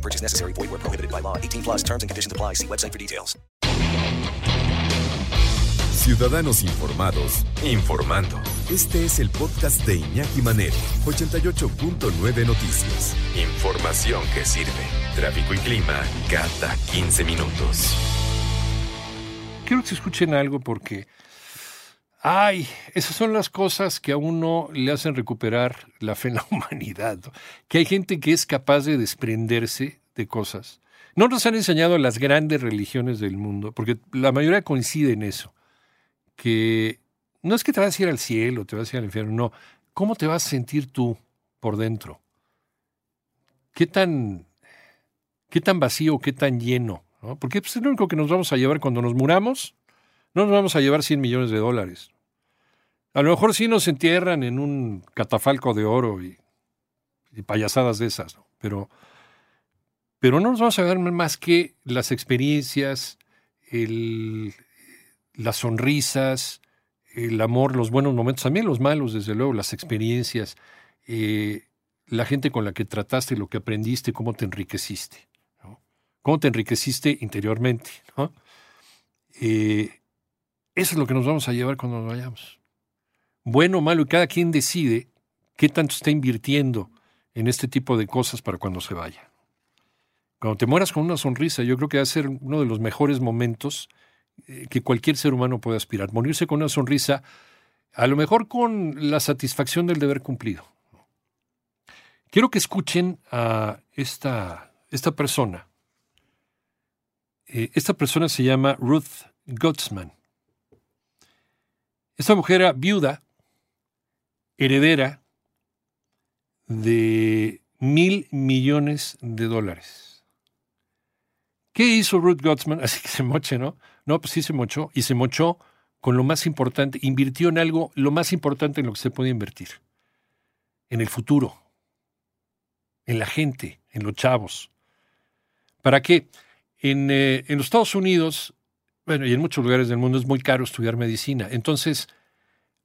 No purchase necessary. Void where prohibited by law. 18 plus terms and conditions apply. See website for details. Ciudadanos informados, informando. Este es el podcast de Iñaki Manero, 88.9 Noticias. Información que sirve. Tráfico y clima cada 15 minutos. Quiero que se escuchen algo porque, ay, esas son las cosas que a uno le hacen recuperar la fe en la humanidad. Que hay gente que es capaz de desprenderse de cosas. No nos han enseñado las grandes religiones del mundo, porque la mayoría coincide en eso, que no es que te vas a ir al cielo, te vas a ir al infierno, no. ¿Cómo te vas a sentir tú por dentro? ¿Qué tan, qué tan vacío, qué tan lleno? ¿no? Porque pues, es lo único que nos vamos a llevar cuando nos muramos. No nos vamos a llevar 100 millones de dólares. A lo mejor sí nos entierran en un catafalco de oro y, payasadas de esas, pero, pero no nos vamos a llevar más que las experiencias, las sonrisas, el amor, los buenos momentos, también los malos, desde luego, las experiencias, eh, la gente con la que trataste, lo que aprendiste, cómo te enriqueciste, cómo te enriqueciste interiormente. Eh, eso es lo que nos vamos a llevar cuando nos vayamos. Bueno o malo, y cada quien decide qué tanto está invirtiendo en este tipo de cosas para cuando se vaya. Cuando te mueras con una sonrisa, yo creo que va a ser uno de los mejores momentos eh, que cualquier ser humano puede aspirar. Morirse con una sonrisa, a lo mejor con la satisfacción del deber cumplido. Quiero que escuchen a esta, esta persona. Eh, esta persona se llama Ruth Gottsman. Esta mujer era viuda, heredera de mil millones de dólares. ¿Qué hizo Ruth Gottsman? Así que se moche, ¿no? No, pues sí se mochó. Y se mochó con lo más importante. Invirtió en algo, lo más importante en lo que se puede invertir. En el futuro. En la gente, en los chavos. ¿Para qué? En, eh, en los Estados Unidos, bueno, y en muchos lugares del mundo es muy caro estudiar medicina. Entonces,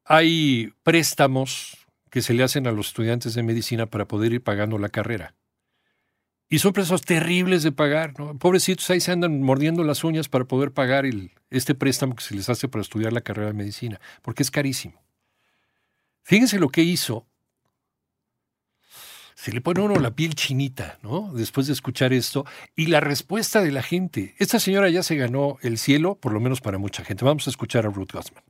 hay préstamos que se le hacen a los estudiantes de medicina para poder ir pagando la carrera. Y son préstamos terribles de pagar. Pobrecitos ahí se andan mordiendo las uñas para poder pagar el, este préstamo que se les hace para estudiar la carrera de medicina, porque es carísimo. Fíjense lo que hizo. Se le pone uno la piel chinita, ¿no? Después de escuchar esto. Y la respuesta de la gente. Esta señora ya se ganó el cielo, por lo menos para mucha gente. Vamos a escuchar a Ruth Gossman.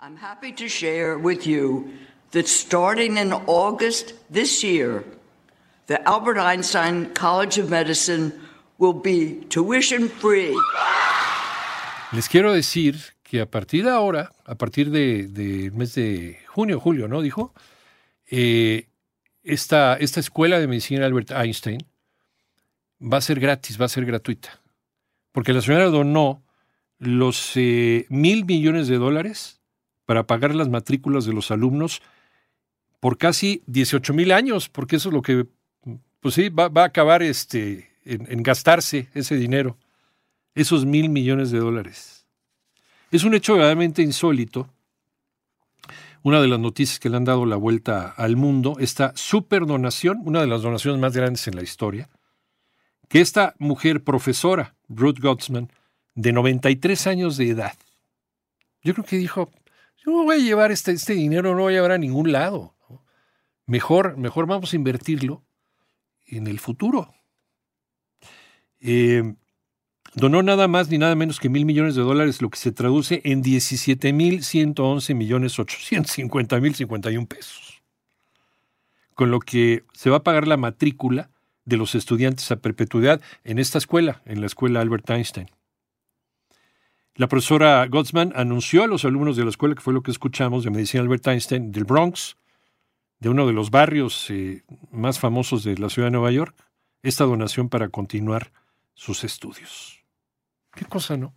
I'm happy to share with you that starting in August this year, the Albert Einstein College of Medicine will be tuition free. Les quiero decir que a partir de ahora, a partir del de, mes de junio, julio, ¿no? Dijo, eh, esta, esta escuela de medicina Albert Einstein va a ser gratis, va a ser gratuita. Porque la señora donó los eh, mil millones de dólares para pagar las matrículas de los alumnos por casi 18 mil años, porque eso es lo que, pues sí, va, va a acabar este, en, en gastarse ese dinero, esos mil millones de dólares. Es un hecho verdaderamente insólito. Una de las noticias que le han dado la vuelta al mundo, esta superdonación, una de las donaciones más grandes en la historia, que esta mujer profesora, Ruth Gottsman, de 93 años de edad, yo creo que dijo, yo no voy a llevar este, este dinero, no voy a llevar a ningún lado. Mejor, mejor vamos a invertirlo en el futuro. Eh, donó nada más ni nada menos que mil millones de dólares, lo que se traduce en 17 mil 111 millones 850 mil 51 pesos. Con lo que se va a pagar la matrícula de los estudiantes a perpetuidad en esta escuela, en la escuela Albert Einstein. La profesora Gottsman anunció a los alumnos de la escuela, que fue lo que escuchamos de Medicina Albert Einstein, del Bronx, de uno de los barrios eh, más famosos de la ciudad de Nueva York, esta donación para continuar sus estudios. Qué cosa, ¿no?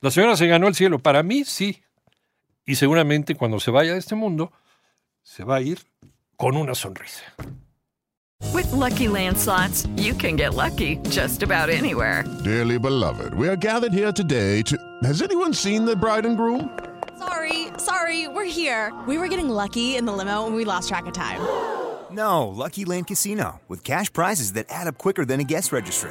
La señora se ganó el cielo. Para mí, sí. Y seguramente cuando se vaya de este mundo, se va a ir con una sonrisa. With Lucky Land slots, you can get lucky just about anywhere. Dearly beloved, we are gathered here today to. Has anyone seen the bride and groom? Sorry, sorry, we're here. We were getting lucky in the limo and we lost track of time. No, Lucky Land Casino, with cash prizes that add up quicker than a guest registry.